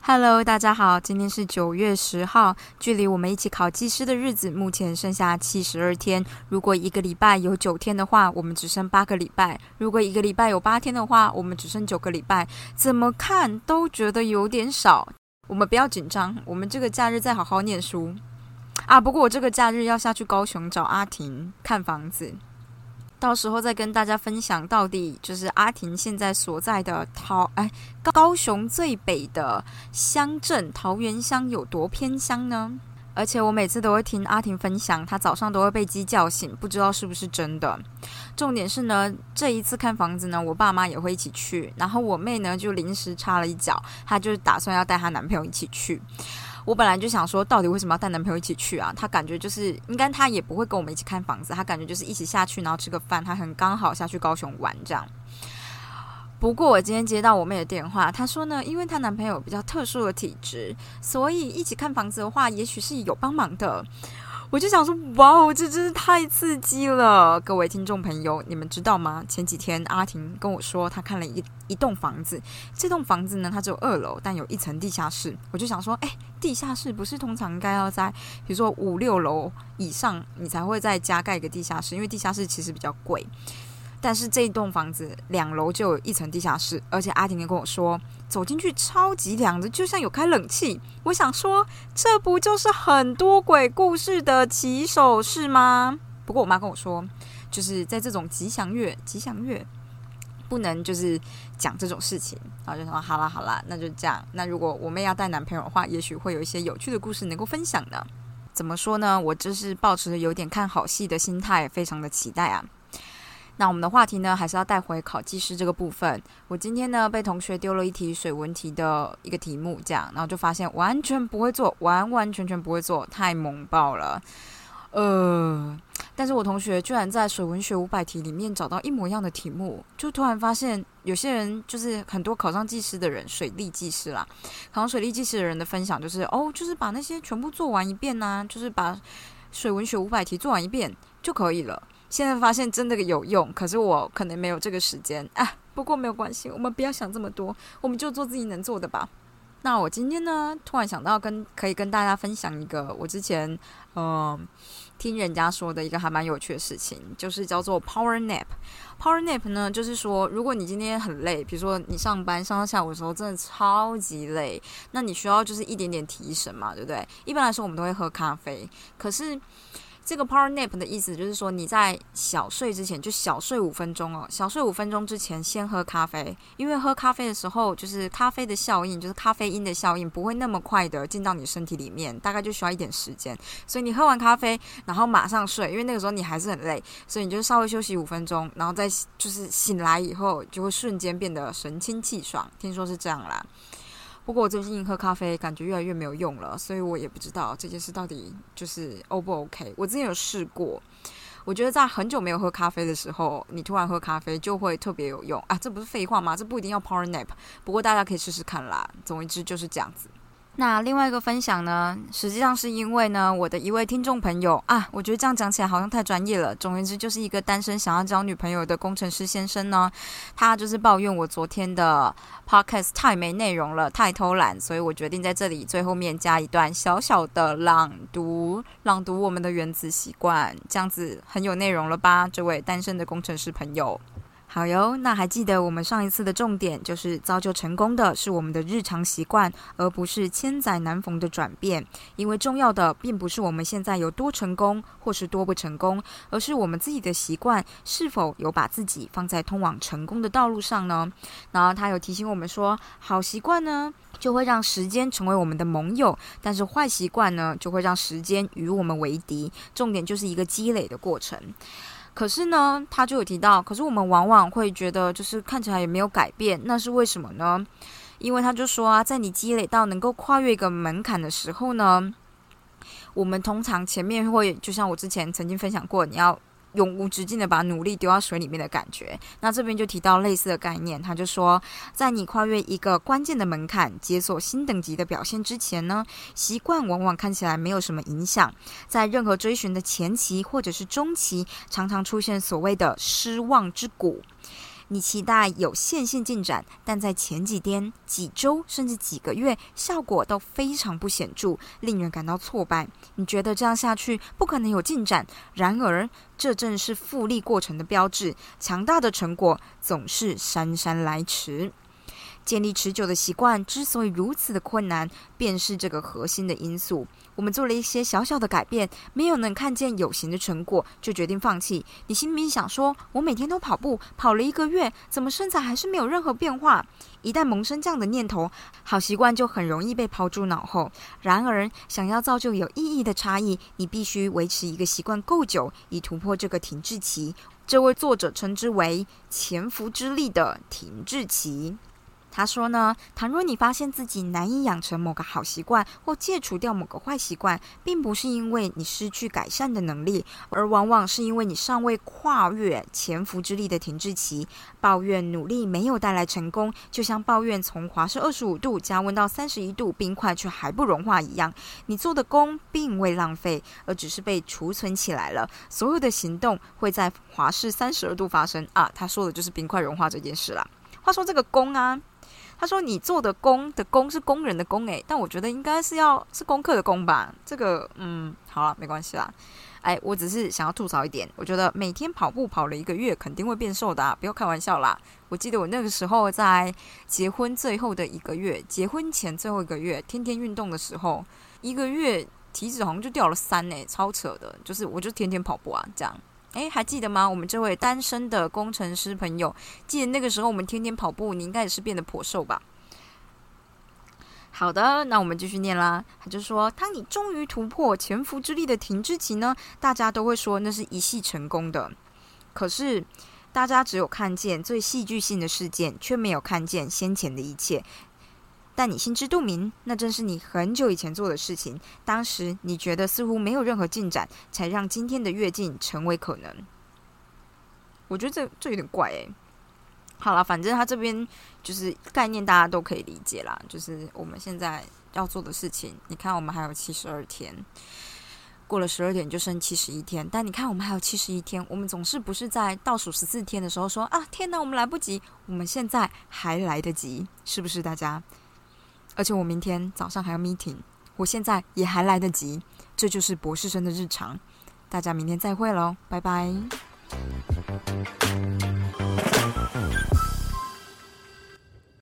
Hello，大家好，今天是九月十号，距离我们一起考技师的日子目前剩下七十二天。如果一个礼拜有九天的话，我们只剩八个礼拜；如果一个礼拜有八天的话，我们只剩九个礼拜。怎么看都觉得有点少。我们不要紧张，我们这个假日再好好念书啊。不过我这个假日要下去高雄找阿婷看房子。到时候再跟大家分享，到底就是阿婷现在所在的桃哎高雄最北的乡镇桃园乡有多偏乡呢？而且我每次都会听阿婷分享，她早上都会被鸡叫醒，不知道是不是真的。重点是呢，这一次看房子呢，我爸妈也会一起去，然后我妹呢就临时插了一脚，她就是打算要带她男朋友一起去。我本来就想说，到底为什么要带男朋友一起去啊？他感觉就是应该他也不会跟我们一起看房子，他感觉就是一起下去，然后吃个饭，他很刚好下去高雄玩这样。不过我今天接到我妹的电话，她说呢，因为她男朋友比较特殊的体质，所以一起看房子的话，也许是有帮忙的。我就想说，哇哦，这真是太刺激了！各位听众朋友，你们知道吗？前几天阿婷跟我说，她看了一一栋房子，这栋房子呢，它只有二楼，但有一层地下室。我就想说，哎，地下室不是通常该要在，比如说五六楼以上，你才会再加盖一个地下室，因为地下室其实比较贵。但是这一栋房子两楼就有一层地下室，而且阿婷也跟我说，走进去超级凉的，就像有开冷气。我想说，这不就是很多鬼故事的起手式吗？不过我妈跟我说，就是在这种吉祥月，吉祥月不能就是讲这种事情。然后就说好啦好啦，那就这样。那如果我妹要带男朋友的话，也许会有一些有趣的故事能够分享呢。怎么说呢？我就是抱持着有点看好戏的心态，非常的期待啊。那我们的话题呢，还是要带回考技师这个部分。我今天呢，被同学丢了一题水文题的一个题目，这样，然后就发现完全不会做，完完全全不会做，太猛爆了。呃，但是我同学居然在水文学五百题里面找到一模一样的题目，就突然发现有些人就是很多考上技师的人，水利技师啦，考上水利技师的人的分享就是，哦，就是把那些全部做完一遍呐，就是把水文学五百题做完一遍就可以了。现在发现真的有用，可是我可能没有这个时间啊。不过没有关系，我们不要想这么多，我们就做自己能做的吧。那我今天呢，突然想到跟可以跟大家分享一个我之前嗯听人家说的一个还蛮有趣的事情，就是叫做 Power Nap。Power Nap 呢，就是说如果你今天很累，比如说你上班上到下午的时候真的超级累，那你需要就是一点点提神嘛，对不对？一般来说我们都会喝咖啡，可是。这个 power nap 的意思就是说，你在小睡之前就小睡五分钟哦，小睡五分钟之前先喝咖啡，因为喝咖啡的时候，就是咖啡的效应，就是咖啡因的效应不会那么快的进到你身体里面，大概就需要一点时间。所以你喝完咖啡，然后马上睡，因为那个时候你还是很累，所以你就稍微休息五分钟，然后再就是醒来以后就会瞬间变得神清气爽。听说是这样啦。不过我最近喝咖啡感觉越来越没有用了，所以我也不知道这件事到底就是 O 不 OK。我之前有试过，我觉得在很久没有喝咖啡的时候，你突然喝咖啡就会特别有用啊！这不是废话吗？这不一定要 Power Nap，不过大家可以试试看啦。总而之就是这样子。那另外一个分享呢，实际上是因为呢，我的一位听众朋友啊，我觉得这样讲起来好像太专业了。总而言之，就是一个单身想要交女朋友的工程师先生呢，他就是抱怨我昨天的 podcast 太没内容了，太偷懒，所以我决定在这里最后面加一段小小的朗读，朗读我们的原子习惯，这样子很有内容了吧？这位单身的工程师朋友。好哟，那还记得我们上一次的重点就是造就成功的是我们的日常习惯，而不是千载难逢的转变。因为重要的并不是我们现在有多成功或是多不成功，而是我们自己的习惯是否有把自己放在通往成功的道路上呢？然后他有提醒我们说，好习惯呢就会让时间成为我们的盟友，但是坏习惯呢就会让时间与我们为敌。重点就是一个积累的过程。可是呢，他就有提到，可是我们往往会觉得，就是看起来也没有改变，那是为什么呢？因为他就说啊，在你积累到能够跨越一个门槛的时候呢，我们通常前面会，就像我之前曾经分享过，你要永无止境的把努力丢到水里面的感觉。那这边就提到类似的概念，他就说，在你跨越一个关键的门槛，解锁新等级的表现之前呢，习惯往往看起来没有什么影响。在任何追寻的前期或者是中期，常常出现所谓的失望之谷。你期待有线性进展，但在前几天、几周甚至几个月，效果都非常不显著，令人感到挫败。你觉得这样下去不可能有进展，然而这正是复利过程的标志。强大的成果总是姗姗来迟。建立持久的习惯之所以如此的困难，便是这个核心的因素。我们做了一些小小的改变，没有能看见有形的成果，就决定放弃。你心里面想说：“我每天都跑步，跑了一个月，怎么身材还是没有任何变化？”一旦萌生这样的念头，好习惯就很容易被抛诸脑后。然而，想要造就有意义的差异，你必须维持一个习惯够久，以突破这个停滞期。这位作者称之为“潜伏之力”的停滞期。他说呢，倘若你发现自己难以养成某个好习惯或戒除掉某个坏习惯，并不是因为你失去改善的能力，而往往是因为你尚未跨越潜伏之力的停滞期。抱怨努力没有带来成功，就像抱怨从华氏二十五度加温到三十一度，冰块却还不融化一样。你做的功并未浪费，而只是被储存起来了。所有的行动会在华氏三十二度发生啊！他说的就是冰块融化这件事了。话说这个功啊。他说：“你做的工的工是工人的工诶，但我觉得应该是要是功课的功吧。这个，嗯，好了，没关系啦。哎，我只是想要吐槽一点，我觉得每天跑步跑了一个月，肯定会变瘦的，不要开玩笑啦。我记得我那个时候在结婚最后的一个月，结婚前最后一个月，天天运动的时候，一个月体脂好像就掉了三诶，超扯的。就是我就天天跑步啊，这样。”哎，还记得吗？我们这位单身的工程师朋友，记得那个时候我们天天跑步，你应该也是变得颇瘦吧？好的，那我们继续念啦。他就说，当你终于突破潜伏之力的停滞期呢，大家都会说那是一系成功的。可是，大家只有看见最戏剧性的事件，却没有看见先前的一切。但你心知肚明，那正是你很久以前做的事情。当时你觉得似乎没有任何进展，才让今天的跃进成为可能。我觉得这这有点怪诶。好了，反正他这边就是概念，大家都可以理解啦。就是我们现在要做的事情，你看我们还有七十二天，过了十二点就剩七十一天。但你看我们还有七十一天，我们总是不是在倒数十四天的时候说啊，天哪，我们来不及。我们现在还来得及，是不是大家？而且我明天早上还要 meeting，我现在也还来得及，这就是博士生的日常。大家明天再会喽，拜拜。